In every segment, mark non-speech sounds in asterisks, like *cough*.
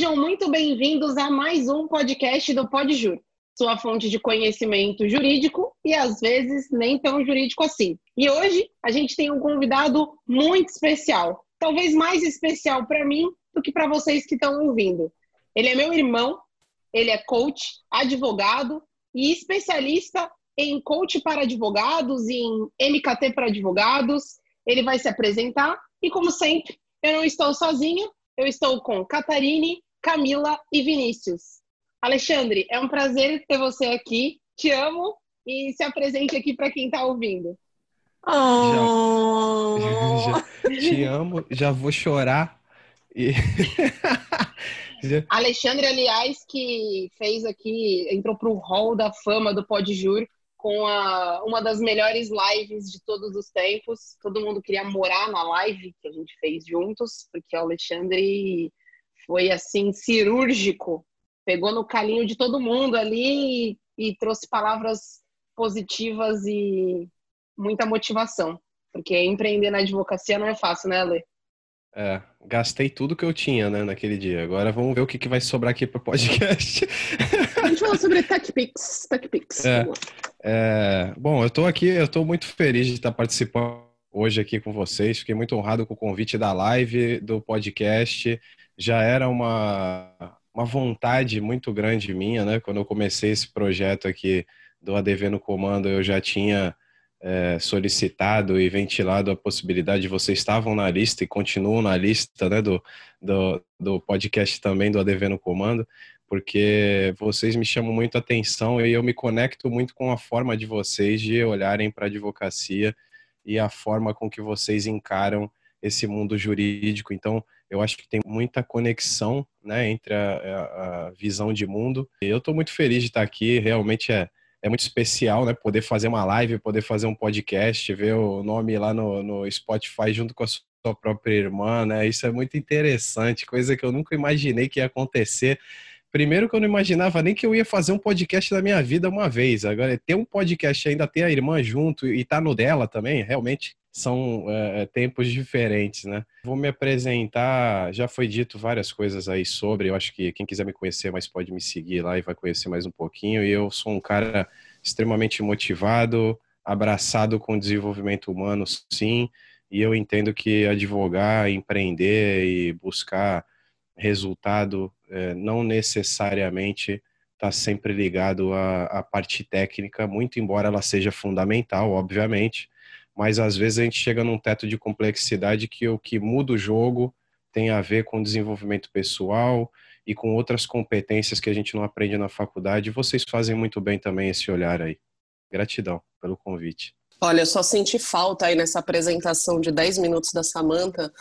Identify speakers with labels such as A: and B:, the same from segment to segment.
A: Sejam muito bem-vindos a mais um podcast do Podjur, sua fonte de conhecimento jurídico e às vezes nem tão jurídico assim. E hoje a gente tem um convidado muito especial, talvez mais especial para mim do que para vocês que estão ouvindo. Ele é meu irmão, ele é coach, advogado e especialista em coach para advogados em MKT para advogados. Ele vai se apresentar e, como sempre, eu não estou sozinha, eu estou com Catarine, Camila e Vinícius. Alexandre, é um prazer ter você aqui. Te amo e se apresente aqui para quem está ouvindo.
B: Oh. Já, *laughs* já, te amo, já vou chorar. E... *laughs*
A: Alexandre, aliás, que fez aqui, entrou para o hall da fama do Podjur com a, uma das melhores lives de todos os tempos. Todo mundo queria morar na live que a gente fez juntos, porque o Alexandre foi assim cirúrgico, pegou no calinho de todo mundo ali e, e trouxe palavras positivas e muita motivação, porque empreender na advocacia não é fácil, né, Ale?
B: É, gastei tudo que eu tinha, né, naquele dia. Agora vamos ver o que, que vai sobrar aqui para o podcast.
A: A gente falou sobre TechPix. TechPix.
B: É, é, bom, eu estou aqui, eu estou muito feliz de estar participando hoje aqui com vocês. Fiquei muito honrado com o convite da live, do podcast. Já era uma, uma vontade muito grande minha, né? Quando eu comecei esse projeto aqui do ADV no Comando, eu já tinha é, solicitado e ventilado a possibilidade, vocês estavam na lista e continuam na lista né, do, do, do podcast também do ADV no Comando, porque vocês me chamam muito atenção e eu me conecto muito com a forma de vocês de olharem para a advocacia e a forma com que vocês encaram esse mundo jurídico. Então, eu acho que tem muita conexão né, entre a, a, visão de mundo. Eu estou muito feliz de estar aqui, realmente é é muito especial, né? Poder fazer uma live, poder fazer um podcast, ver o nome lá no, no Spotify junto com a sua própria irmã, né? Isso é muito interessante, coisa que eu nunca imaginei que ia acontecer. Primeiro que eu não imaginava nem que eu ia fazer um podcast da minha vida uma vez. Agora, ter um podcast ainda ter a irmã junto e tá no dela também, realmente são é, tempos diferentes, né? Vou me apresentar, já foi dito várias coisas aí sobre, eu acho que quem quiser me conhecer mais pode me seguir lá e vai conhecer mais um pouquinho. E eu sou um cara extremamente motivado, abraçado com o desenvolvimento humano, sim, e eu entendo que advogar, empreender e buscar resultado é, não necessariamente está sempre ligado à, à parte técnica, muito embora ela seja fundamental, obviamente, mas às vezes a gente chega num teto de complexidade que o que muda o jogo tem a ver com desenvolvimento pessoal e com outras competências que a gente não aprende na faculdade. Vocês fazem muito bem também esse olhar aí. Gratidão pelo convite.
C: Olha, eu só senti falta aí nessa apresentação de 10 minutos da Samantha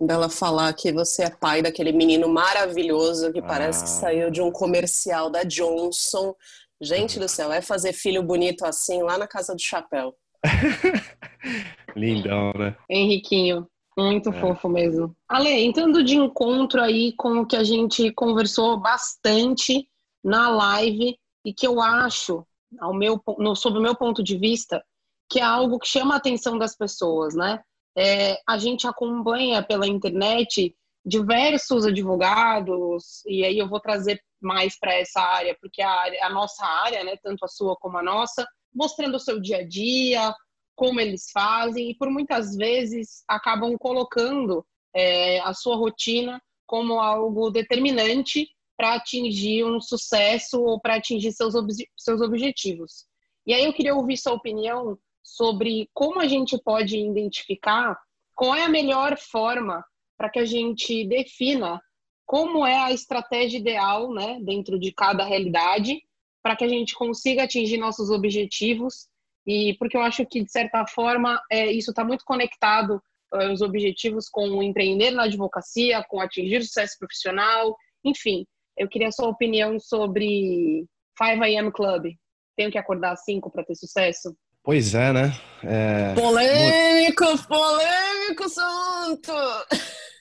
C: dela falar que você é pai daquele menino maravilhoso que parece ah. que saiu de um comercial da Johnson. Gente do céu, é fazer filho bonito assim lá na casa do chapéu. *laughs*
B: Lindão, né?
A: Henriquinho. Muito é. fofo mesmo. Ale, entrando de encontro aí com o que a gente conversou bastante na live e que eu acho, ao meu, no, sob o meu ponto de vista, que é algo que chama a atenção das pessoas, né? É, a gente acompanha pela internet diversos advogados, e aí eu vou trazer mais para essa área, porque a, área, a nossa área, né, tanto a sua como a nossa, mostrando o seu dia a dia, como eles fazem, e por muitas vezes acabam colocando é, a sua rotina como algo determinante para atingir um sucesso ou para atingir seus, ob seus objetivos. E aí eu queria ouvir sua opinião sobre como a gente pode identificar qual é a melhor forma para que a gente defina como é a estratégia ideal né, dentro de cada realidade para que a gente consiga atingir nossos objetivos e porque eu acho que de certa forma é, isso está muito conectado é, os objetivos com empreender na advocacia, com atingir o sucesso profissional, enfim. Eu queria a sua opinião sobre 5 AM Club. Tenho que acordar às 5 para ter sucesso?
B: Pois é, né? É...
C: Polêmico, polêmico, santo!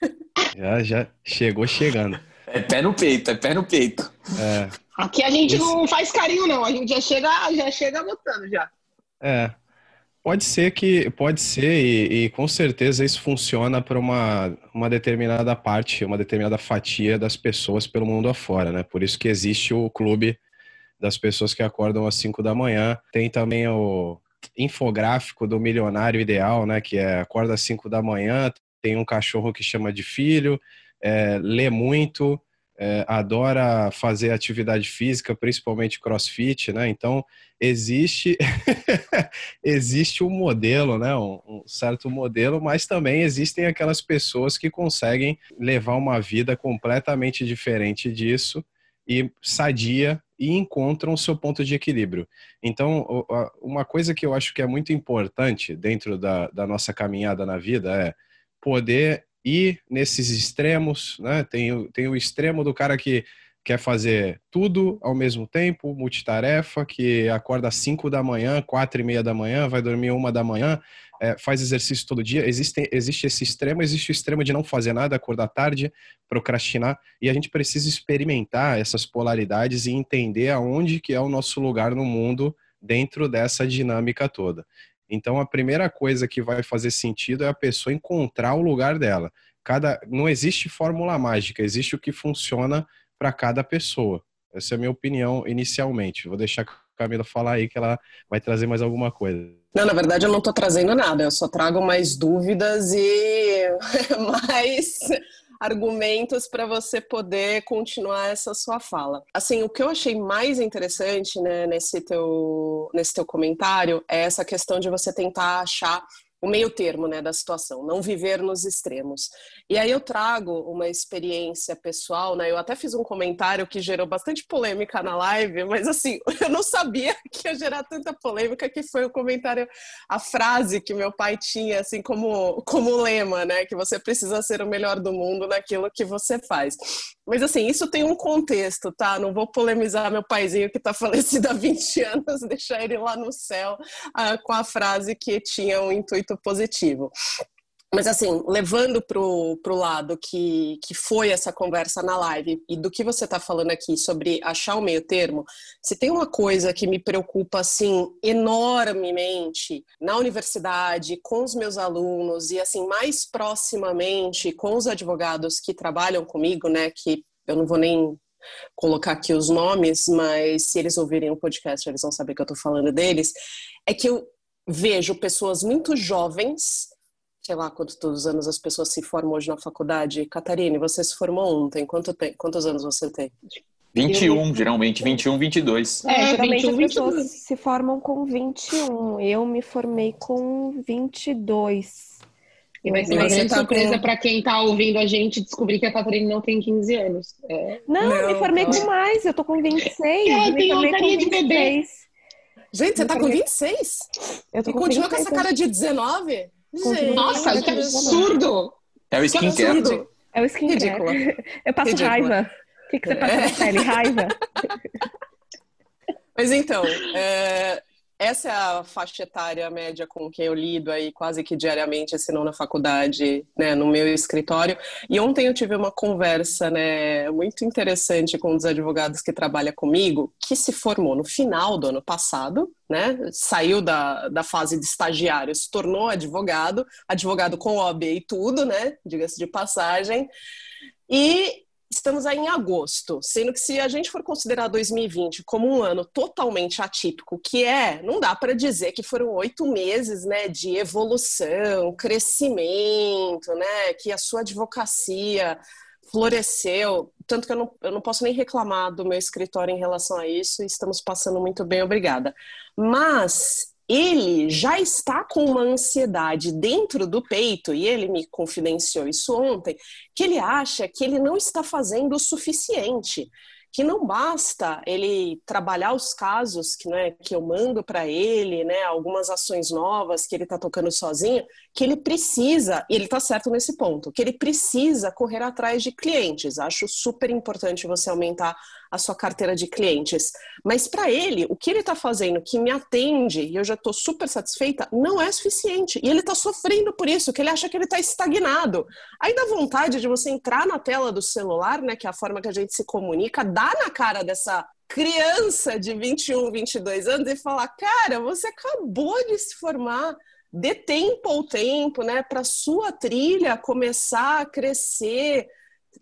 C: *laughs*
B: Já, já chegou chegando.
D: É pé no peito, é pé no peito.
A: É. Aqui a gente Esse... não faz carinho, não. A gente já chega, já chega botando já.
B: É. Pode ser que pode ser e, e com certeza isso funciona para uma, uma determinada parte, uma determinada fatia das pessoas pelo mundo afora, né? Por isso que existe o clube das pessoas que acordam às 5 da manhã. Tem também o infográfico do milionário ideal, né? Que é acorda às 5 da manhã, tem um cachorro que chama de filho, é, lê muito, é, adora fazer atividade física, principalmente crossfit, né? Então existe *laughs* existe um modelo, né? Um, um, certo modelo, mas também existem aquelas pessoas que conseguem levar uma vida completamente diferente disso e sadia e encontram o seu ponto de equilíbrio. Então, uma coisa que eu acho que é muito importante dentro da, da nossa caminhada na vida é poder ir nesses extremos, né? Tem, tem o extremo do cara que quer fazer tudo ao mesmo tempo, multitarefa, que acorda às 5 da manhã, quatro e meia da manhã, vai dormir uma da manhã, é, faz exercício todo dia. Existe, existe esse extremo, existe o extremo de não fazer nada, acordar tarde, procrastinar, e a gente precisa experimentar essas polaridades e entender aonde que é o nosso lugar no mundo dentro dessa dinâmica toda. Então, a primeira coisa que vai fazer sentido é a pessoa encontrar o lugar dela. Cada, não existe fórmula mágica, existe o que funciona para cada pessoa. Essa é a minha opinião inicialmente. Vou deixar a Camila falar aí que ela vai trazer mais alguma coisa.
C: Não, na verdade eu não estou trazendo nada, eu só trago mais dúvidas e *laughs* mais argumentos para você poder continuar essa sua fala. Assim, o que eu achei mais interessante né, nesse, teu, nesse teu comentário é essa questão de você tentar achar o meio termo né, da situação, não viver nos extremos. E aí eu trago uma experiência pessoal, né? Eu até fiz um comentário que gerou bastante polêmica na live, mas assim, *laughs* eu não sabia que ia gerar tanta polêmica que foi o comentário, a frase que meu pai tinha, assim, como, como lema, né? Que você precisa ser o melhor do mundo naquilo que você faz. Mas assim, isso tem um contexto, tá? Não vou polemizar meu paizinho que tá *laughs* falecido há 20 anos, deixar ele lá no céu uh, com a frase que tinha um intuito positivo. Mas assim, levando para o lado que, que foi essa conversa na live e do que você está falando aqui sobre achar o meio termo, se tem uma coisa que me preocupa assim enormemente na universidade, com os meus alunos e assim mais proximamente com os advogados que trabalham comigo, né, que eu não vou nem colocar aqui os nomes, mas se eles ouvirem o podcast, eles vão saber que eu estou falando deles, é que eu vejo pessoas muito jovens sei lá quantos anos as pessoas se formam hoje na faculdade. Catarine, você se formou ontem. Quanto tem, quantos anos você tem?
D: 21, geralmente. 21, 22.
E: É, é geralmente 21, as pessoas 22. se formam com 21. Eu me formei com 22.
A: E vai ser uma grande tá surpresa com... para quem está ouvindo a gente descobrir que a Catarina não tem 15 anos.
E: É. Não, não, me formei não. com mais, eu tô com 26. É,
A: tem altaria de bebê.
C: Gente, você tá com 26? Eu tô e com continua 26. com essa cara de 19?
A: Gente, Nossa, que absurdo!
D: É o skincare.
E: É o skincare. Ridícula. *laughs* Eu passo Ridícula. raiva. O que, que você passa é. na *laughs* pele? Raiva?
C: Mas então, é, essa é a faixa etária média com quem eu lido aí quase que diariamente, se não na faculdade, né, no meu escritório. E ontem eu tive uma conversa, né, muito interessante com um dos advogados que trabalha comigo, que se formou no final do ano passado, né, saiu da, da fase de estagiário, se tornou advogado, advogado com OAB e tudo, né, diga-se de passagem. E estamos aí em agosto, sendo que se a gente for considerar 2020 como um ano totalmente atípico, que é, não dá para dizer que foram oito meses, né, de evolução, crescimento, né, que a sua advocacia floresceu, tanto que eu não, eu não posso nem reclamar do meu escritório em relação a isso, estamos passando muito bem, obrigada. Mas ele já está com uma ansiedade dentro do peito, e ele me confidenciou isso ontem, que ele acha que ele não está fazendo o suficiente que não basta ele trabalhar os casos que, né, que eu mando para ele, né, algumas ações novas que ele está tocando sozinho, que ele precisa, e ele está certo nesse ponto, que ele precisa correr atrás de clientes. Acho super importante você aumentar a sua carteira de clientes. Mas para ele, o que ele está fazendo que me atende e eu já estou super satisfeita, não é suficiente. E ele está sofrendo por isso, que ele acha que ele está estagnado. Aí dá vontade de você entrar na tela do celular, né, que é a forma que a gente se comunica, dar na cara dessa criança de 21, 22 anos e falar: cara, você acabou de se formar, dê tempo ao tempo, né, para sua trilha começar a crescer.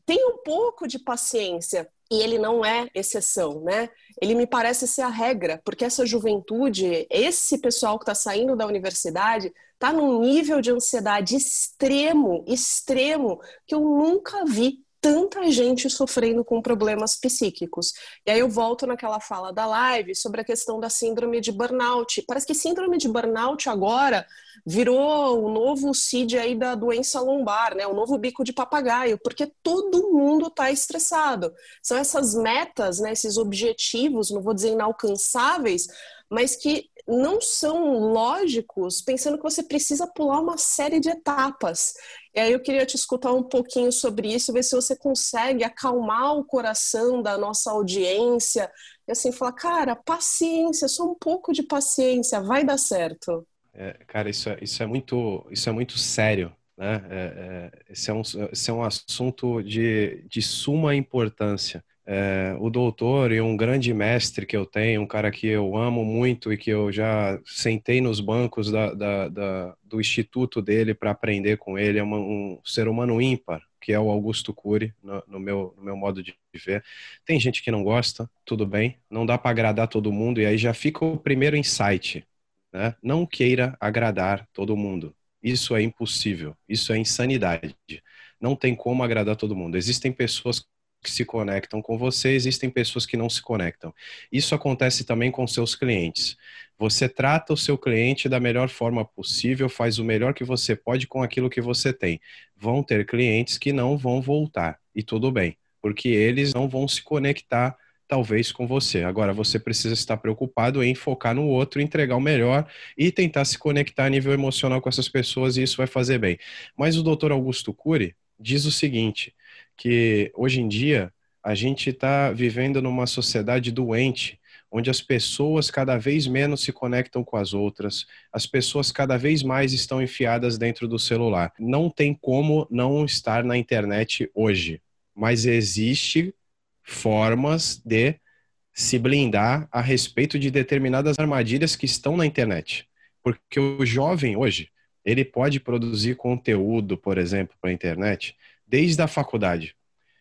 C: Tenha um pouco de paciência. E ele não é exceção, né? Ele me parece ser a regra, porque essa juventude, esse pessoal que está saindo da universidade, está num nível de ansiedade extremo, extremo, que eu nunca vi tanta gente sofrendo com problemas psíquicos. E aí eu volto naquela fala da live sobre a questão da síndrome de burnout. Parece que síndrome de burnout agora virou o novo CID aí da doença lombar, né? O novo bico de papagaio, porque todo mundo está estressado. São essas metas, né? Esses objetivos, não vou dizer inalcançáveis, mas que não são lógicos, pensando que você precisa pular uma série de etapas. E aí eu queria te escutar um pouquinho sobre isso, ver se você consegue acalmar o coração da nossa audiência e assim falar, cara, paciência, só um pouco de paciência, vai dar certo.
B: É, cara, isso é, isso é muito, isso é muito sério, né? É, é, esse, é um, esse é um assunto de, de suma importância é, o doutor e um grande mestre que eu tenho, um cara que eu amo muito e que eu já sentei nos bancos da, da, da, do instituto dele para aprender com ele, é uma, um ser humano ímpar, que é o Augusto Cury, no, no, meu, no meu modo de ver. Tem gente que não gosta, tudo bem, não dá para agradar todo mundo, e aí já fica o primeiro insight. Né? Não queira agradar todo mundo. Isso é impossível, isso é insanidade. Não tem como agradar todo mundo. Existem pessoas que se conectam com você, existem pessoas que não se conectam. Isso acontece também com seus clientes. Você trata o seu cliente da melhor forma possível, faz o melhor que você pode com aquilo que você tem. Vão ter clientes que não vão voltar, e tudo bem, porque eles não vão se conectar talvez com você. Agora você precisa estar preocupado em focar no outro, entregar o melhor e tentar se conectar a nível emocional com essas pessoas e isso vai fazer bem. Mas o Dr. Augusto Cury diz o seguinte: que hoje em dia a gente está vivendo numa sociedade doente, onde as pessoas cada vez menos se conectam com as outras, as pessoas cada vez mais estão enfiadas dentro do celular. Não tem como não estar na internet hoje, mas existe formas de se blindar a respeito de determinadas armadilhas que estão na internet. Porque o jovem hoje, ele pode produzir conteúdo, por exemplo, para a internet, desde a faculdade.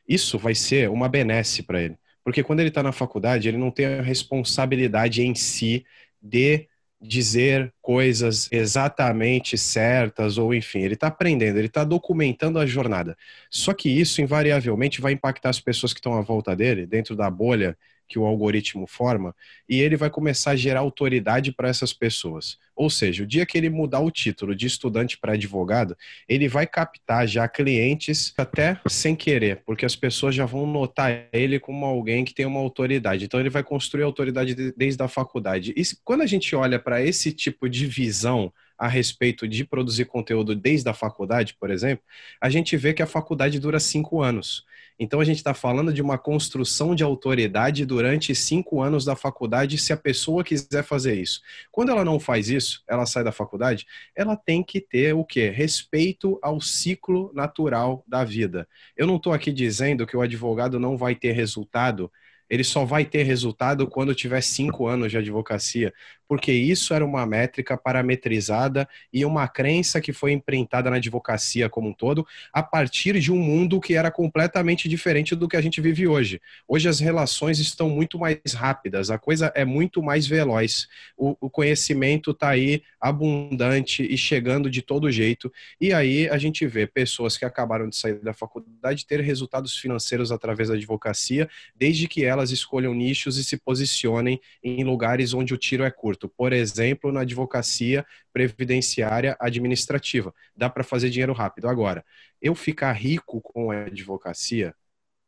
B: Isso vai ser uma benesse para ele. Porque quando ele está na faculdade, ele não tem a responsabilidade em si de dizer coisas exatamente certas, ou enfim, ele está aprendendo, ele está documentando a jornada. Só que isso, invariavelmente, vai impactar as pessoas que estão à volta dele, dentro da bolha que o algoritmo forma, e ele vai começar a gerar autoridade para essas pessoas. Ou seja, o dia que ele mudar o título de estudante para advogado, ele vai captar já clientes até sem querer, porque as pessoas já vão notar ele como alguém que tem uma autoridade. Então ele vai construir autoridade desde a faculdade. E quando a gente olha para esse tipo de visão a respeito de produzir conteúdo desde a faculdade, por exemplo, a gente vê que a faculdade dura cinco anos. Então a gente está falando de uma construção de autoridade durante cinco anos da faculdade, se a pessoa quiser fazer isso. Quando ela não faz isso, ela sai da faculdade, ela tem que ter o quê? Respeito ao ciclo natural da vida. Eu não estou aqui dizendo que o advogado não vai ter resultado ele só vai ter resultado quando tiver cinco anos de advocacia, porque isso era uma métrica parametrizada e uma crença que foi imprintada na advocacia como um todo, a partir de um mundo que era completamente diferente do que a gente vive hoje. Hoje as relações estão muito mais rápidas, a coisa é muito mais veloz, o, o conhecimento está aí abundante e chegando de todo jeito, e aí a gente vê pessoas que acabaram de sair da faculdade ter resultados financeiros através da advocacia, desde que elas escolham nichos e se posicionem em lugares onde o tiro é curto. Por exemplo, na advocacia previdenciária administrativa. Dá para fazer dinheiro rápido. Agora, eu ficar rico com a advocacia,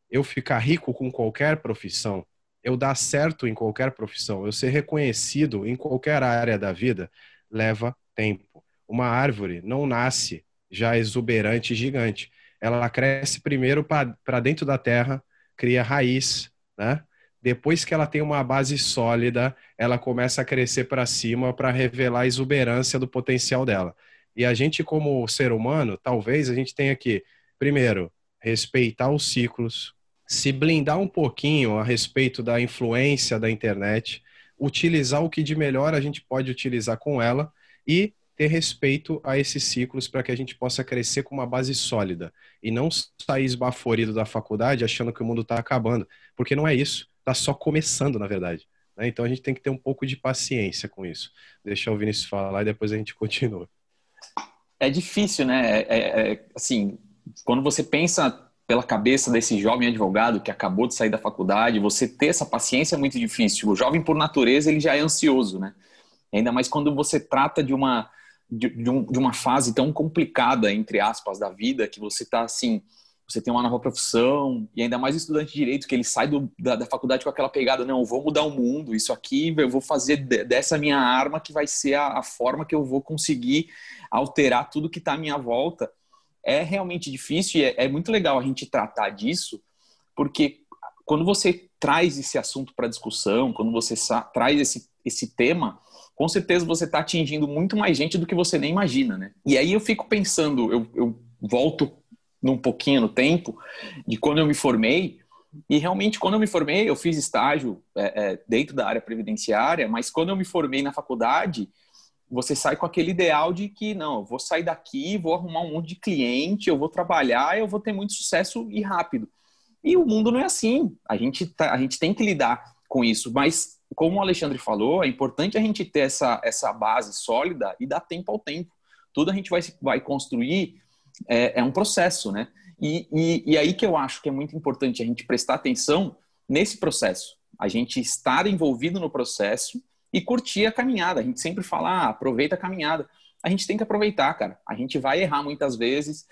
B: eu ficar rico com qualquer profissão, eu dar certo em qualquer profissão, eu ser reconhecido em qualquer área da vida, leva tempo. Uma árvore não nasce já exuberante gigante. Ela cresce primeiro para dentro da terra, cria raiz, né? Depois que ela tem uma base sólida, ela começa a crescer para cima para revelar a exuberância do potencial dela. E a gente, como ser humano, talvez a gente tenha que, primeiro, respeitar os ciclos, se blindar um pouquinho a respeito da influência da internet, utilizar o que de melhor a gente pode utilizar com ela e ter respeito a esses ciclos para que a gente possa crescer com uma base sólida e não sair esbaforido da faculdade achando que o mundo está acabando, porque não é isso, está só começando, na verdade. Né? Então a gente tem que ter um pouco de paciência com isso. Deixa o Vinícius falar e depois a gente continua.
D: É difícil, né? É, é, é, assim, quando você pensa pela cabeça desse jovem advogado que acabou de sair da faculdade, você ter essa paciência é muito difícil. O jovem, por natureza, ele já é ansioso, né? Ainda mais quando você trata de uma, de, de, um, de uma fase tão complicada, entre aspas, da vida, que você está assim, você tem uma nova profissão, e ainda mais o estudante de direito, que ele sai do, da, da, faculdade com aquela pegada, não, eu vou mudar o mundo, isso aqui eu vou fazer dessa minha arma que vai ser a, a forma que eu vou conseguir alterar tudo que está à minha volta é realmente difícil e é, é muito legal a gente tratar disso, porque quando você traz esse assunto para discussão, quando você traz esse, esse tema, com certeza você está atingindo muito mais gente do que você nem imagina, né? E aí eu fico pensando, eu, eu volto num pouquinho no tempo, de quando eu me formei, e realmente quando eu me formei, eu fiz estágio é, é, dentro da área previdenciária, mas quando eu me formei na faculdade, você sai com aquele ideal de que não, eu vou sair daqui, vou arrumar um monte de cliente, eu vou trabalhar, eu vou ter muito sucesso e rápido. E o mundo não é assim. A gente, tá, a gente tem que lidar com isso. Mas, como o Alexandre falou, é importante a gente ter essa, essa base sólida e dar tempo ao tempo. Tudo a gente vai, vai construir é, é um processo, né? E, e, e aí que eu acho que é muito importante a gente prestar atenção nesse processo. A gente estar envolvido no processo e curtir a caminhada. A gente sempre fala, ah, aproveita a caminhada. A gente tem que aproveitar, cara. A gente vai errar muitas vezes.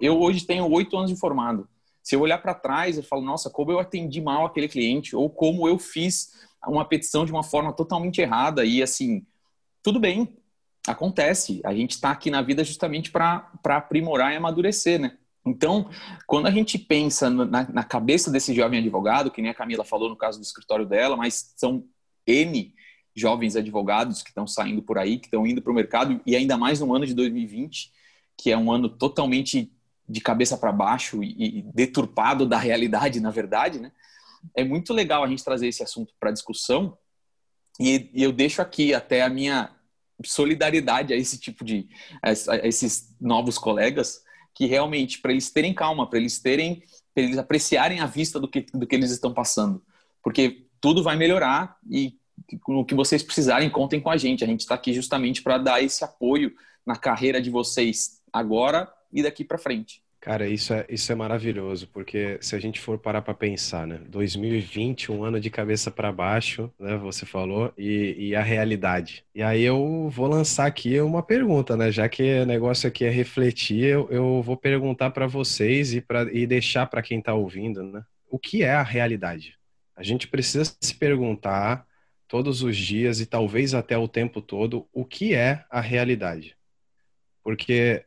D: Eu hoje tenho oito anos de formado. Se eu olhar para trás, eu falo, nossa, como eu atendi mal aquele cliente, ou como eu fiz uma petição de uma forma totalmente errada. E assim, tudo bem, acontece. A gente está aqui na vida justamente para aprimorar e amadurecer, né? Então, quando a gente pensa na, na, cabeça desse jovem advogado, que nem a Camila falou no caso do escritório dela, mas são N jovens advogados que estão saindo por aí, que estão indo para o mercado, e ainda mais no ano de 2020, que é um ano totalmente de cabeça para baixo e, e, deturpado da realidade, na verdade, né? É muito legal a gente trazer esse assunto para discussão e, e, eu deixo aqui até a minha solidariedade a esse tipo de a, esses novos colegas que realmente para eles terem calma, para eles terem, eles apreciarem a vista do que do que eles estão passando, porque tudo vai melhorar e no que vocês precisarem, contem com a gente. A gente está aqui justamente para dar esse apoio na carreira de vocês agora e daqui para frente.
B: Cara, isso é, isso é maravilhoso, porque se a gente for parar para pensar, né? 2020, um ano de cabeça para baixo, né? Você falou, e, e, a realidade. E aí eu vou lançar aqui uma pergunta, né? Já que o negócio aqui é refletir, eu, eu vou perguntar para vocês e, pra, e deixar para quem está ouvindo, né? O que é a realidade? A gente precisa se perguntar todos os dias e talvez até o tempo todo o que é a realidade. Porque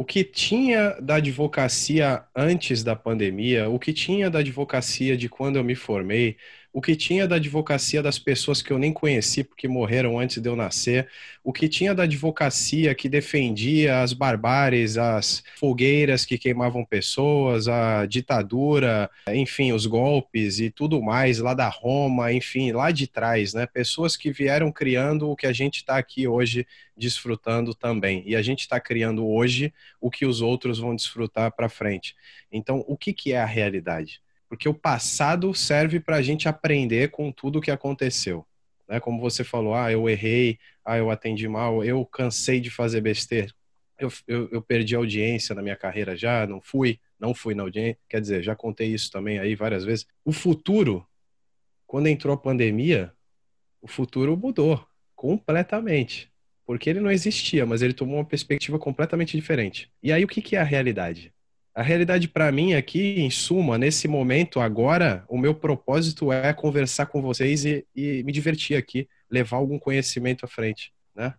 B: o que tinha da advocacia antes da pandemia, o que tinha da advocacia de quando eu me formei, o que tinha da advocacia das pessoas que eu nem conheci porque morreram antes de eu nascer, o que tinha da advocacia que defendia as barbáries, as fogueiras que queimavam pessoas, a ditadura, enfim, os golpes e tudo mais lá da Roma, enfim, lá de trás, né? Pessoas que vieram criando o que a gente está aqui hoje desfrutando também. E a gente está criando hoje o que os outros vão desfrutar para frente. Então, o que, que é a realidade? Porque o passado serve para a gente aprender com tudo o que aconteceu. Né? Como você falou, ah, eu errei, ah, eu atendi mal, eu cansei de fazer besteira, eu, eu, eu perdi audiência na minha carreira já, não fui, não fui na audiência, quer dizer, já contei isso também aí várias vezes. O futuro, quando entrou a pandemia, o futuro mudou completamente. Porque ele não existia, mas ele tomou uma perspectiva completamente diferente. E aí, o que, que é a realidade? A realidade para mim aqui, em suma, nesse momento, agora, o meu propósito é conversar com vocês e, e me divertir aqui, levar algum conhecimento à frente, né?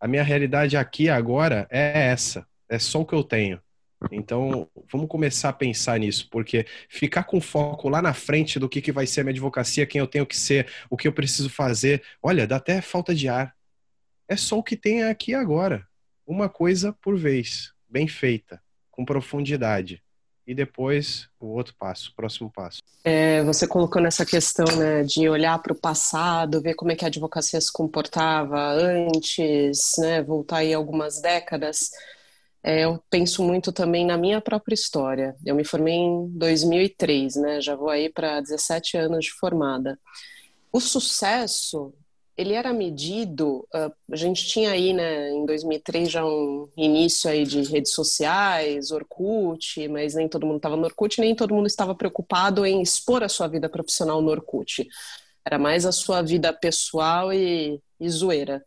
B: A minha realidade aqui agora é essa, é só o que eu tenho. Então, vamos começar a pensar nisso, porque ficar com foco lá na frente do que, que vai ser a minha advocacia, quem eu tenho que ser, o que eu preciso fazer, olha, dá até falta de ar. É só o que tem aqui agora. Uma coisa por vez, bem feita com profundidade. e depois o outro passo, o próximo passo.
C: É, você colocou nessa questão né, de olhar para o passado, ver como é que a advocacia se comportava antes, né, voltar aí algumas décadas. É, eu penso muito também na minha própria história. Eu me formei em 2003, né, já vou aí para 17 anos de formada. O sucesso ele era medido, uh, a gente tinha aí, né, em 2003 já um início aí de redes sociais, Orkut, mas nem todo mundo estava no Orkut, nem todo mundo estava preocupado em expor a sua vida profissional no Orkut. Era mais a sua vida pessoal e, e zoeira.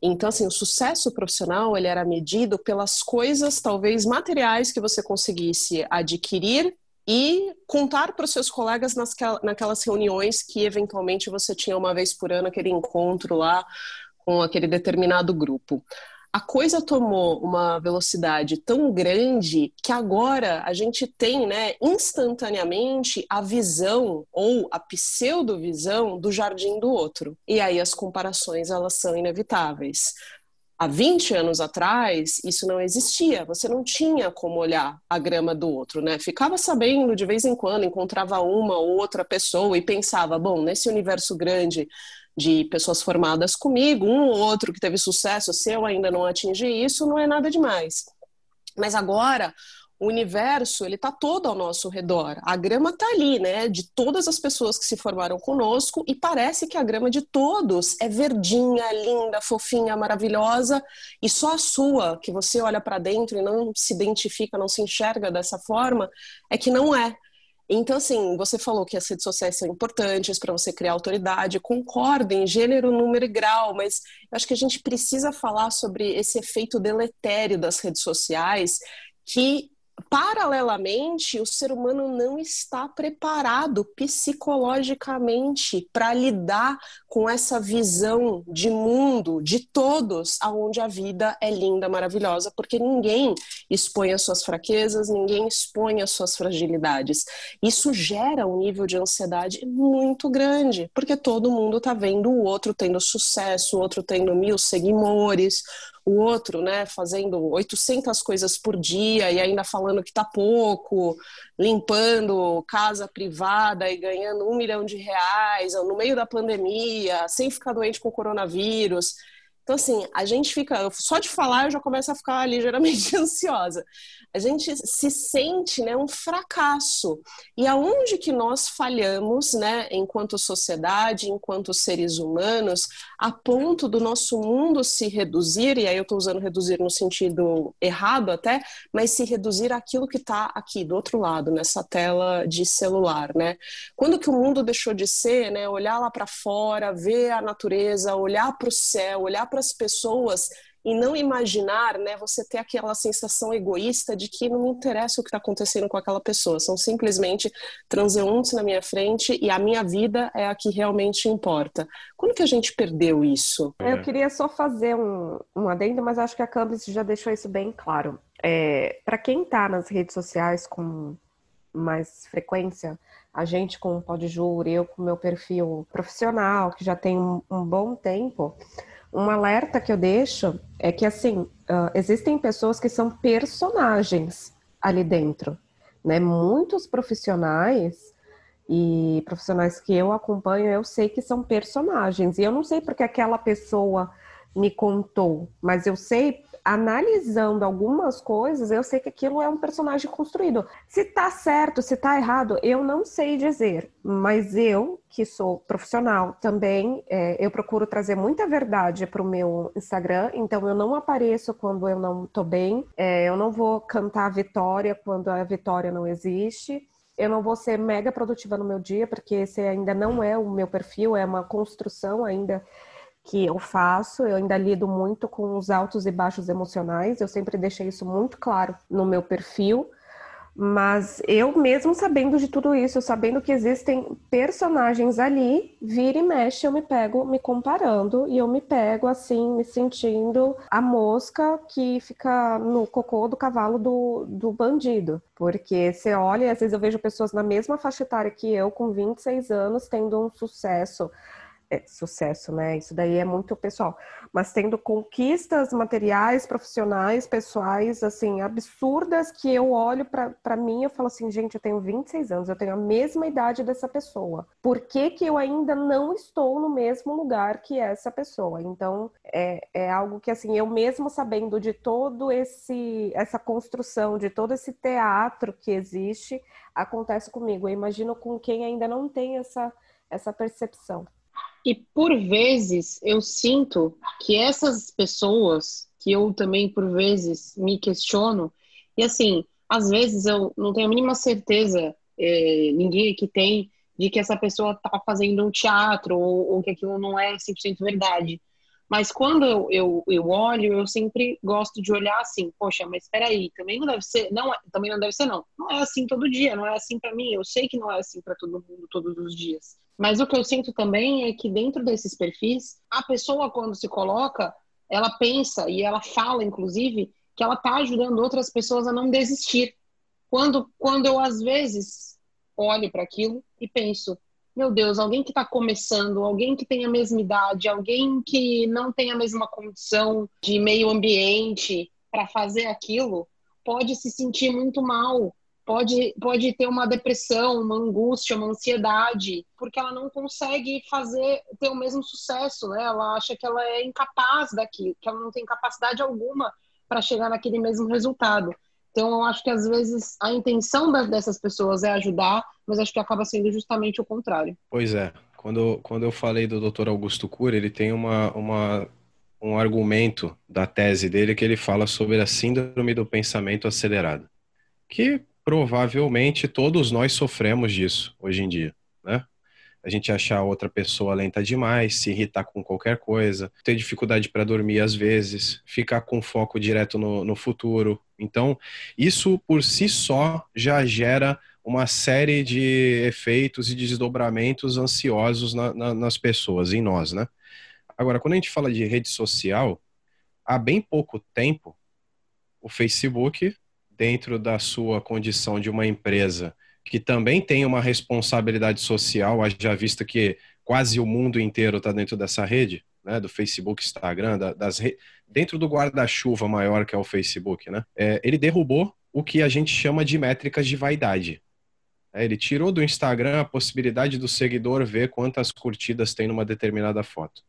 C: Então, assim, o sucesso profissional, ele era medido pelas coisas, talvez, materiais que você conseguisse adquirir e contar para os seus colegas nas, naquelas reuniões que eventualmente você tinha uma vez por ano aquele encontro lá com aquele determinado grupo. A coisa tomou uma velocidade tão grande que agora a gente tem, né, instantaneamente a visão ou a pseudo-visão do jardim do outro. E aí as comparações elas são inevitáveis. Há 20 anos atrás, isso não existia. Você não tinha como olhar a grama do outro, né? Ficava sabendo de vez em quando, encontrava uma ou outra pessoa e pensava, bom, nesse universo grande de pessoas formadas comigo, um ou outro que teve sucesso, se eu ainda não atingi isso, não é nada demais. Mas agora o universo ele está todo ao nosso redor. A grama está ali, né? De todas as pessoas que se formaram conosco e parece que a grama de todos é verdinha, linda, fofinha, maravilhosa e só a sua, que você olha para dentro e não se identifica, não se enxerga dessa forma, é que não é. Então, assim, você falou que as redes sociais são importantes para você criar autoridade, concordo em gênero, número e grau, mas eu acho que a gente precisa falar sobre esse efeito deletério das redes sociais que paralelamente, o ser humano não está preparado psicologicamente para lidar com essa visão de mundo de todos, aonde a vida é linda, maravilhosa, porque ninguém expõe as suas fraquezas, ninguém expõe as suas fragilidades. Isso gera um nível de ansiedade muito grande, porque todo mundo está vendo o outro tendo sucesso, o outro tendo mil seguidores, o outro, né, fazendo 800 coisas por dia e ainda falando que tá pouco, limpando casa privada e ganhando um milhão de reais no meio da pandemia, sem ficar doente com coronavírus. Então, assim, a gente fica, só de falar eu já começo a ficar *laughs* ligeiramente ansiosa. A gente se sente né, um fracasso. E aonde que nós falhamos, né, enquanto sociedade, enquanto seres humanos, a ponto do nosso mundo se reduzir, e aí eu estou usando reduzir no sentido errado até, mas se reduzir aquilo que está aqui do outro lado, nessa tela de celular, né? Quando que o mundo deixou de ser, né, olhar lá para fora, ver a natureza, olhar para o céu, olhar para as pessoas e não imaginar, né, você ter aquela sensação egoísta de que não me interessa o que está acontecendo com aquela pessoa, são simplesmente transeuntes na minha frente e a minha vida é a que realmente importa. Quando que a gente perdeu isso?
E: Eu queria só fazer um, um adendo, mas acho que a Campbell já deixou isso bem claro. É, Para quem está nas redes sociais com mais frequência, a gente com o Podjur, eu com meu perfil profissional, que já tem um, um bom tempo, um alerta que eu deixo é que, assim, uh, existem pessoas que são personagens ali dentro, né? Muitos profissionais e profissionais que eu acompanho, eu sei que são personagens. E eu não sei porque aquela pessoa me contou, mas eu sei analisando algumas coisas, eu sei que aquilo é um personagem construído. Se tá certo, se tá errado, eu não sei dizer. Mas eu, que sou profissional também, é, eu procuro trazer muita verdade para o meu Instagram, então eu não apareço quando eu não tô bem, é, eu não vou cantar a vitória quando a vitória não existe. Eu não vou ser mega produtiva no meu dia, porque esse ainda não é o meu perfil, é uma construção ainda que eu faço, eu ainda lido muito com os altos e baixos emocionais, eu sempre deixei isso muito claro no meu perfil, mas eu mesmo sabendo de tudo isso, sabendo que existem personagens ali, vira e mexe, eu me pego me comparando e eu me pego assim, me sentindo a mosca que fica no cocô do cavalo do, do bandido. Porque você olha às vezes eu vejo pessoas na mesma faixa etária que eu, com 26 anos, tendo um sucesso é, sucesso, né? Isso daí é muito pessoal. Mas tendo conquistas materiais, profissionais, pessoais, assim, absurdas, que eu olho para mim e falo assim, gente, eu tenho 26 anos, eu tenho a mesma idade dessa pessoa. Por que, que eu ainda não estou no mesmo lugar que essa pessoa? Então, é, é algo que, assim, eu mesmo sabendo de todo esse essa construção, de todo esse teatro que existe, acontece comigo. Eu imagino com quem ainda não tem essa, essa percepção.
A: E por vezes eu sinto que essas pessoas, que eu também por vezes me questiono, e assim, às vezes eu não tenho a mínima certeza, é, ninguém aqui tem, de que essa pessoa está fazendo um teatro ou, ou, que aquilo não é 100% verdade. Mas quando eu, eu, olho, eu sempre gosto de olhar assim, poxa, mas espera aí, também não deve ser, não, é, também não deve ser não. Não é assim todo dia, não é assim para mim. Eu sei que não é assim para todo mundo todos os dias. Mas o que eu sinto também é que dentro desses perfis, a pessoa quando se coloca, ela pensa e ela fala inclusive que ela está ajudando outras pessoas a não desistir. Quando quando eu às vezes olho para aquilo e penso, meu Deus, alguém que está começando, alguém que tem a mesma idade, alguém que não tem a mesma condição de meio ambiente para fazer aquilo, pode se sentir muito mal, pode, pode ter uma depressão, uma angústia, uma ansiedade, porque ela não consegue fazer, ter o mesmo sucesso, né? Ela acha que ela é incapaz daquilo, que ela não tem capacidade alguma para chegar naquele mesmo resultado. Então, eu acho que às vezes a intenção dessas pessoas é ajudar, mas acho que acaba sendo justamente o contrário.
B: Pois é. Quando, quando eu falei do Dr. Augusto Cury, ele tem uma, uma, um argumento da tese dele que ele fala sobre a síndrome do pensamento acelerado, que provavelmente todos nós sofremos disso hoje em dia? A gente achar outra pessoa lenta demais, se irritar com qualquer coisa, ter dificuldade para dormir às vezes, ficar com foco direto no, no futuro. Então, isso por si só já gera uma série de efeitos e desdobramentos ansiosos na, na, nas pessoas, em nós, né? Agora, quando a gente fala de rede social, há bem pouco tempo, o Facebook, dentro da sua condição de uma empresa que também tem uma responsabilidade social, já visto que quase o mundo inteiro está dentro dessa rede, né, do Facebook, Instagram, da, das re... dentro do guarda-chuva maior que é o Facebook, né, é, ele derrubou o que a gente chama de métricas de vaidade. É, ele tirou do Instagram a possibilidade do seguidor ver quantas curtidas tem numa determinada foto.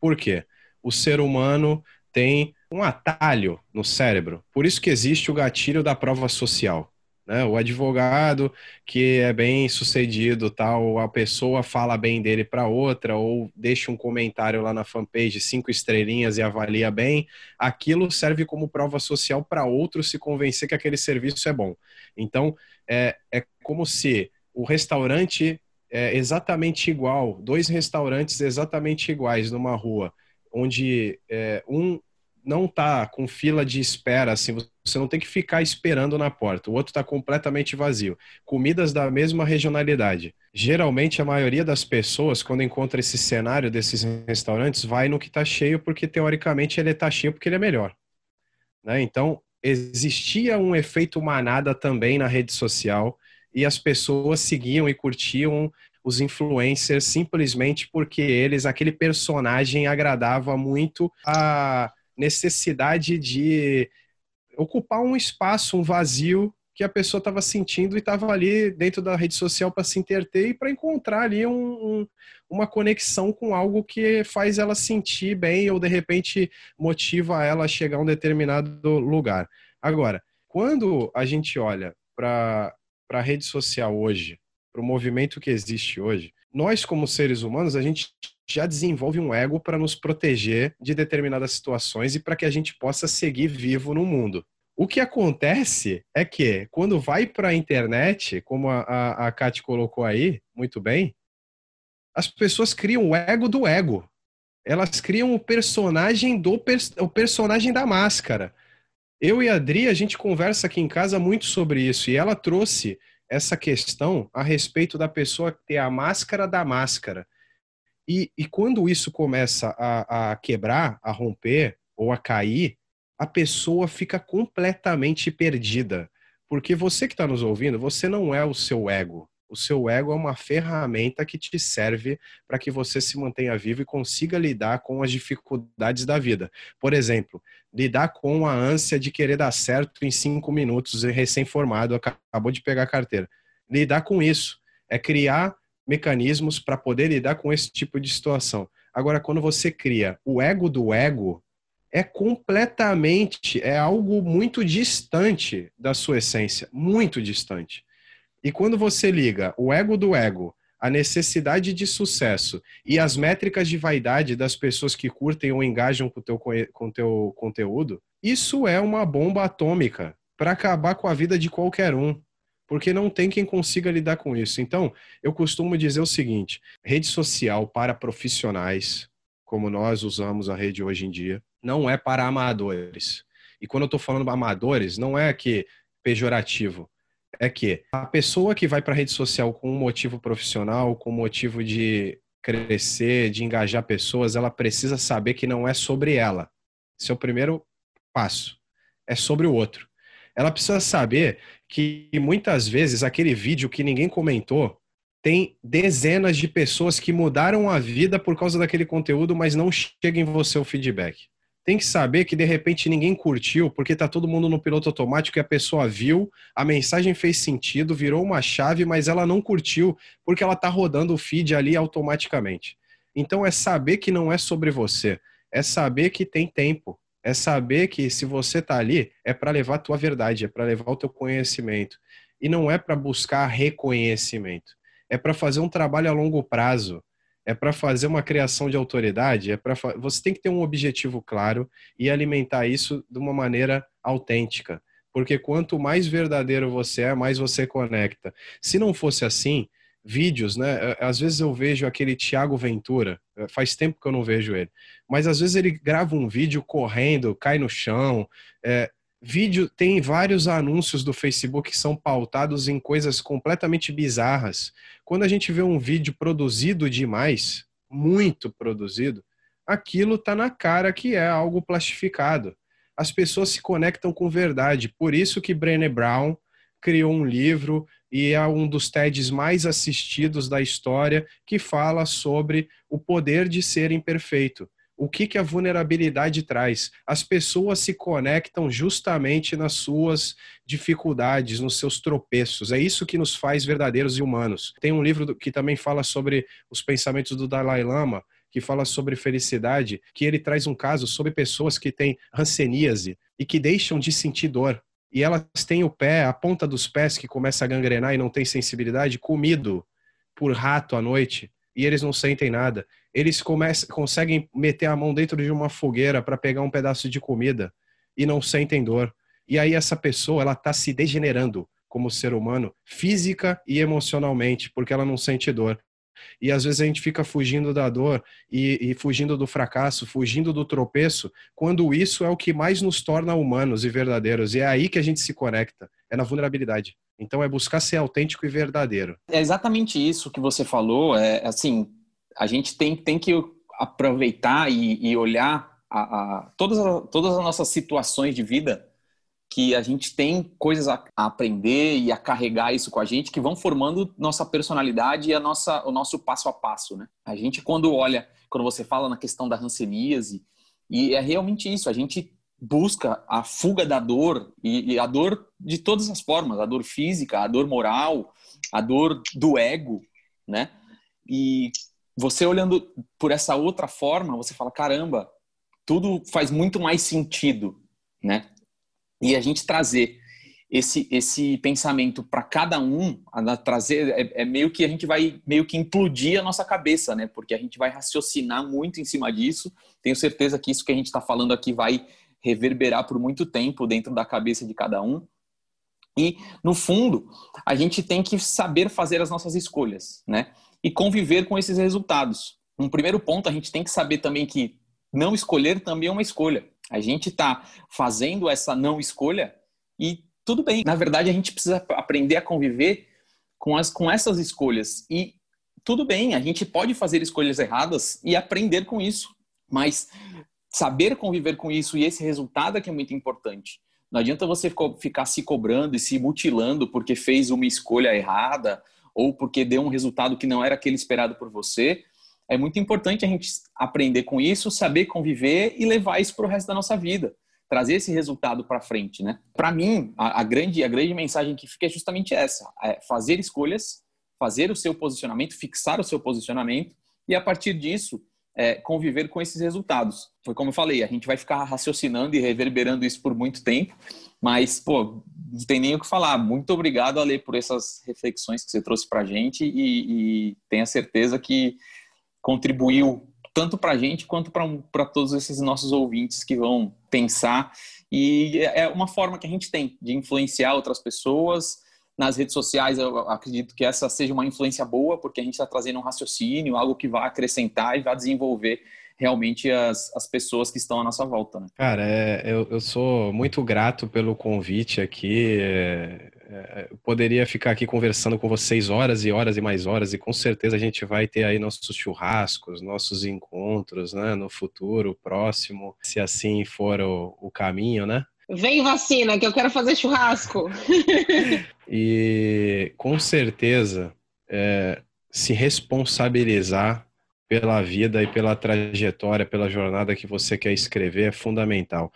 B: Por quê? O ser humano tem um atalho no cérebro. Por isso que existe o gatilho da prova social. Né? O advogado que é bem sucedido, tal, a pessoa fala bem dele para outra ou deixa um comentário lá na fanpage cinco estrelinhas e avalia bem, aquilo serve como prova social para outro se convencer que aquele serviço é bom. Então é, é como se o restaurante é exatamente igual, dois restaurantes exatamente iguais numa rua, onde é, um não tá com fila de espera, assim, você não tem que ficar esperando na porta. O outro está completamente vazio. Comidas da mesma regionalidade. Geralmente, a maioria das pessoas, quando encontra esse cenário desses restaurantes, vai no que está cheio, porque teoricamente ele está cheio porque ele é melhor. Né? Então, existia um efeito manada também na rede social e as pessoas seguiam e curtiam os influencers simplesmente porque eles, aquele personagem agradava muito a necessidade de ocupar um espaço, um vazio que a pessoa estava sentindo e estava ali dentro da rede social para se interter e para encontrar ali um, um, uma conexão com algo que faz ela sentir bem ou de repente motiva ela a chegar a um determinado lugar. Agora, quando a gente olha para a rede social hoje, para o movimento que existe hoje, nós como seres humanos, a gente já desenvolve um ego para nos proteger de determinadas situações e para que a gente possa seguir vivo no mundo. O que acontece é que, quando vai para a internet, como a, a, Kate colocou aí, muito bem, as pessoas criam o ego do ego. Elas criam o personagem do o personagem da máscara. Eu e a Adri, a gente conversa aqui em casa muito sobre isso, e ela trouxe essa questão a respeito da pessoa ter a máscara da máscara. E, e quando isso começa a, a quebrar, a romper ou a cair, a pessoa fica completamente perdida. Porque você que está nos ouvindo, você não é o seu ego. O seu ego é uma ferramenta que te serve para que você se mantenha vivo e consiga lidar com as dificuldades da vida. Por exemplo, lidar com a ânsia de querer dar certo em cinco minutos, recém-formado, acabou de pegar a carteira. Lidar com isso é criar mecanismos para poder lidar com esse tipo de situação. Agora, quando você cria o ego do ego, é completamente, é algo muito distante da sua essência, muito distante. E quando você liga o ego do ego, a necessidade de sucesso e as métricas de vaidade das pessoas que curtem ou engajam com teu, com teu conteúdo, isso é uma bomba atômica para acabar com a vida de qualquer um. Porque não tem quem consiga lidar com isso. Então, eu costumo dizer o seguinte: rede social para profissionais, como nós usamos a rede hoje em dia, não é para amadores. E quando eu estou falando amadores, não é que pejorativo é que a pessoa que vai para a rede social com um motivo profissional, com motivo de crescer, de engajar pessoas, ela precisa saber que não é sobre ela. Esse é primeiro passo. É sobre o outro. Ela precisa saber que muitas vezes aquele vídeo que ninguém comentou tem dezenas de pessoas que mudaram a vida por causa daquele conteúdo, mas não chega em você o feedback tem que saber que de repente ninguém curtiu, porque tá todo mundo no piloto automático e a pessoa viu, a mensagem fez sentido, virou uma chave, mas ela não curtiu porque ela tá rodando o feed ali automaticamente. Então é saber que não é sobre você, é saber que tem tempo, é saber que se você tá ali é para levar a tua verdade, é para levar o teu conhecimento e não é para buscar reconhecimento. É para fazer um trabalho a longo prazo é para fazer uma criação de autoridade, é para você tem que ter um objetivo claro e alimentar isso de uma maneira autêntica, porque quanto mais verdadeiro você é, mais você conecta. Se não fosse assim, vídeos, né? Às vezes eu vejo aquele Tiago Ventura, eh, faz tempo que eu não vejo ele, mas às vezes ele grava um vídeo correndo, cai no chão, é, Vídeo tem vários anúncios do Facebook que são pautados em coisas completamente bizarras. Quando a gente vê um vídeo produzido demais, muito produzido, aquilo está na cara que é algo plastificado. As pessoas se conectam com verdade. Por isso que Brené Brown criou um livro e é um dos TEDs mais assistidos da história que fala sobre o poder de ser imperfeito o que, que a vulnerabilidade traz? As pessoas se conectam justamente nas suas dificuldades, nos seus tropeços. É isso que nos faz verdadeiros e humanos. Tem um livro que também fala sobre os pensamentos do Dalai Lama, que fala sobre felicidade, que ele traz um caso sobre pessoas que têm ranceníase e que deixam de sentir dor. E elas têm o pé, a ponta dos pés que começa a gangrenar e não tem sensibilidade, comido por rato à noite, e eles não sentem nada eles começam, conseguem meter a mão dentro de uma fogueira para pegar um pedaço de comida e não sentem dor. E aí essa pessoa ela está se degenerando como ser humano, física e emocionalmente, porque ela não sente dor. E às vezes a gente fica fugindo da dor e, e, fugindo do fracasso, fugindo do tropeço, quando isso é o que mais nos torna humanos e verdadeiros. E é aí que a gente se conecta, é na vulnerabilidade. Então é buscar ser autêntico e verdadeiro.
D: É exatamente isso que você falou. É assim, a gente tem, tem que aproveitar e, e olhar a, a, todas, a, todas as nossas situações de vida que a gente tem coisas a, a, aprender e a carregar isso com a gente que vão formando nossa personalidade e a nossa, o nosso passo a passo, né? A gente quando olha, quando você fala na questão da ranceníase, e é realmente isso, a gente busca a fuga da dor e, e a dor de todas as formas, a dor física, a dor moral, a dor do ego, né? E você olhando por essa outra forma, você fala, caramba, tudo faz muito mais sentido, né? E a gente trazer esse esse pensamento para cada um, a trazer é, é, meio que a gente vai meio que implodir a nossa cabeça, né? Porque a gente vai raciocinar muito em cima disso. Tenho certeza que isso que a gente está falando aqui vai reverberar por muito tempo dentro da cabeça de cada um. E no fundo, a gente tem que saber fazer as nossas escolhas, né? E conviver com esses resultados. Um primeiro ponto, a gente tem que saber também que não escolher também é uma escolha. A gente está fazendo essa não escolha e tudo bem. Na verdade, a gente precisa aprender a conviver com, as, com essas escolhas. E tudo bem, a gente pode fazer escolhas erradas e aprender com isso. Mas saber conviver com isso e esse resultado é que é muito importante. Não adianta você ficar se cobrando e se mutilando porque fez uma escolha errada ou porque deu um resultado que não era aquele esperado por você. É muito importante a gente aprender com isso, saber conviver e levar isso para o resto da nossa vida trazer esse resultado para frente, né? Para mim, a, a, grande a grande mensagem que fica é justamente essa: é fazer escolhas, fazer o seu posicionamento, fixar o seu posicionamento e a partir disso é, conviver com esses resultados. Foi como eu falei, a gente vai ficar raciocinando e reverberando isso por muito tempo, mas pô, não tem nem o que falar. Muito obrigado, Ale, por essas reflexões que você trouxe para a gente e, e tenha certeza que contribuiu tanto para a gente quanto para todos esses nossos ouvintes que vão pensar. E é uma forma que a gente tem de influenciar outras pessoas. Nas redes sociais, eu acredito que essa seja uma influência boa, porque a gente está trazendo um raciocínio, algo que vai acrescentar e vai desenvolver realmente as, as pessoas que estão à nossa volta. Né?
B: Cara, é, eu, eu sou muito grato pelo convite aqui. É, é, poderia ficar aqui conversando com vocês horas e horas e mais horas, e com certeza a gente vai ter aí nossos churrascos, nossos encontros, né, no futuro próximo, se assim for o, o caminho, né?
A: Vem vacina, que eu quero fazer churrasco. *laughs*
B: e com certeza é, se responsabilizar pela vida e pela trajetória, pela jornada que você quer escrever é fundamental.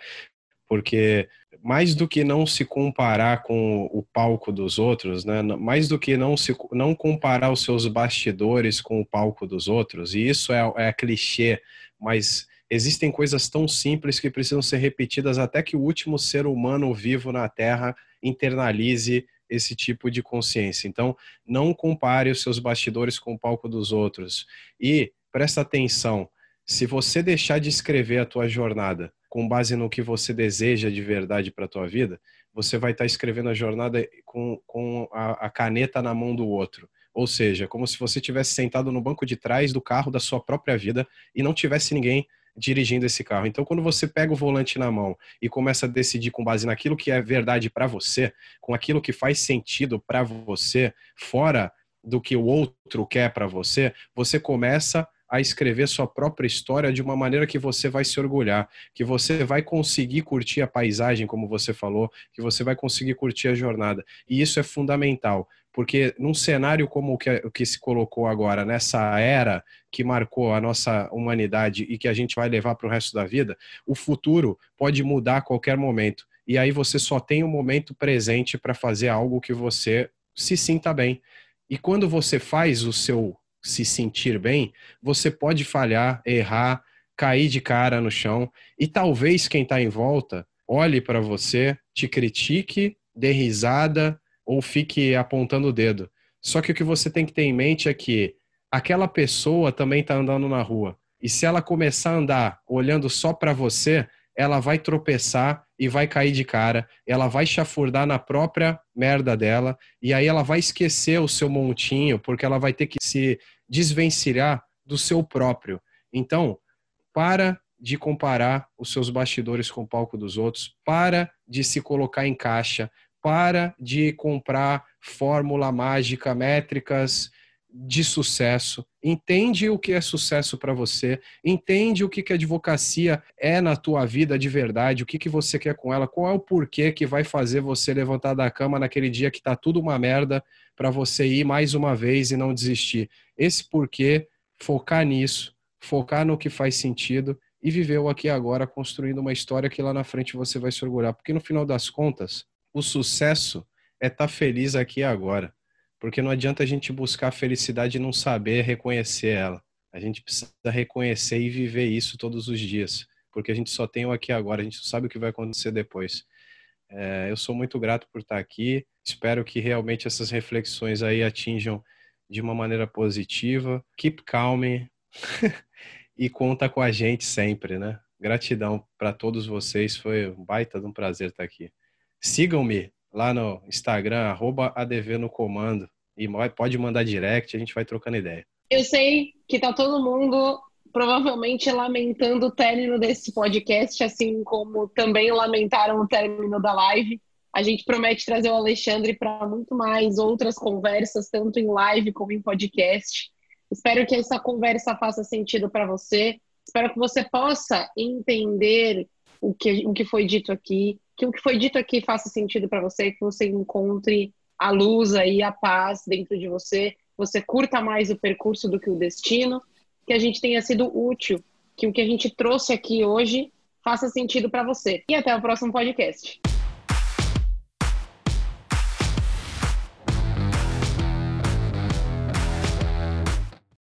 B: Porque mais do que não se comparar com o palco dos outros, né? mais do que não, se, não comparar os seus bastidores com o palco dos outros, e isso é, é clichê, mas existem coisas tão simples que precisam ser repetidas até que o último ser humano vivo na Terra internalize esse tipo de consciência. Então, não compare os seus bastidores com o palco dos outros. E presta atenção, se você deixar de escrever a tua jornada com base no que você deseja de verdade para a tua vida, você vai estar tá escrevendo a jornada com, com a, a, caneta na mão do outro. Ou seja, como se você tivesse sentado no banco de trás do carro da sua própria vida e não tivesse ninguém dirigindo esse carro. Então, quando você pega o volante na mão e começa a decidir com base naquilo que é verdade para você, com aquilo que faz sentido para você, fora do que o outro quer para você, você começa a escrever sua própria história de uma maneira que você vai se orgulhar, que você vai conseguir curtir a paisagem, como você falou, que você vai conseguir curtir a jornada. E isso é fundamental, porque num cenário como o que, o que se colocou agora, nessa era que marcou a nossa humanidade e que a gente vai levar para o resto da vida, o futuro pode mudar a qualquer momento. E aí você só tem o um momento presente para fazer algo que você se sinta bem. E quando você faz o seu se sentir bem, você pode falhar, errar, cair de cara no chão e talvez quem está em volta olhe para você, te critique, dê risada ou fique apontando o dedo. Só que o que você tem que ter em mente é que aquela pessoa também está andando na rua. E se ela começar a andar olhando só para você, ela vai tropeçar e vai cair de cara, ela vai chafurdar na própria merda dela, e aí ela vai esquecer o seu montinho, porque ela vai ter que se desvencilhar do seu próprio. Então, para de comparar os seus bastidores com o palco dos outros, para de se colocar em caixa, para de comprar fórmula mágica, métricas, de sucesso, entende o que é sucesso para você, entende o que, que a advocacia é na tua vida de verdade, o que, que você quer com ela, qual é o porquê que vai fazer você levantar da cama naquele dia que tá tudo uma merda para você ir mais uma vez e não desistir. Esse porquê, focar nisso, focar no que faz sentido e viver o aqui e agora construindo uma história que lá na frente você vai se orgulhar, porque no final das contas, o sucesso é estar tá feliz aqui e agora porque não adianta a gente buscar a felicidade e não saber reconhecer ela. A gente precisa reconhecer e viver isso todos os dias, porque a gente só tem o aqui agora, a gente não sabe o que vai acontecer depois. É, eu sou muito grato por estar aqui, espero que realmente essas reflexões aí atinjam de uma maneira positiva. Keep calm *laughs* e conta com a gente sempre, né? Gratidão para todos vocês, foi um baita de um prazer estar aqui. Sigam-me lá no Instagram, arroba ADV no comando. E pode mandar direct, a gente vai trocando ideia.
A: Eu sei que tá todo mundo provavelmente lamentando o término desse podcast, assim como também lamentaram o término da live. A gente promete trazer o Alexandre para muito mais outras conversas, tanto em live como em podcast. Espero que essa conversa faça sentido para você. Espero que você possa entender o que, o que foi dito aqui, que o que foi dito aqui faça sentido para você, que você encontre a luz aí, a paz dentro de você, você curta mais o percurso do que o destino, que a gente tenha sido útil, que o que a gente trouxe aqui hoje faça sentido para você. E até o próximo podcast.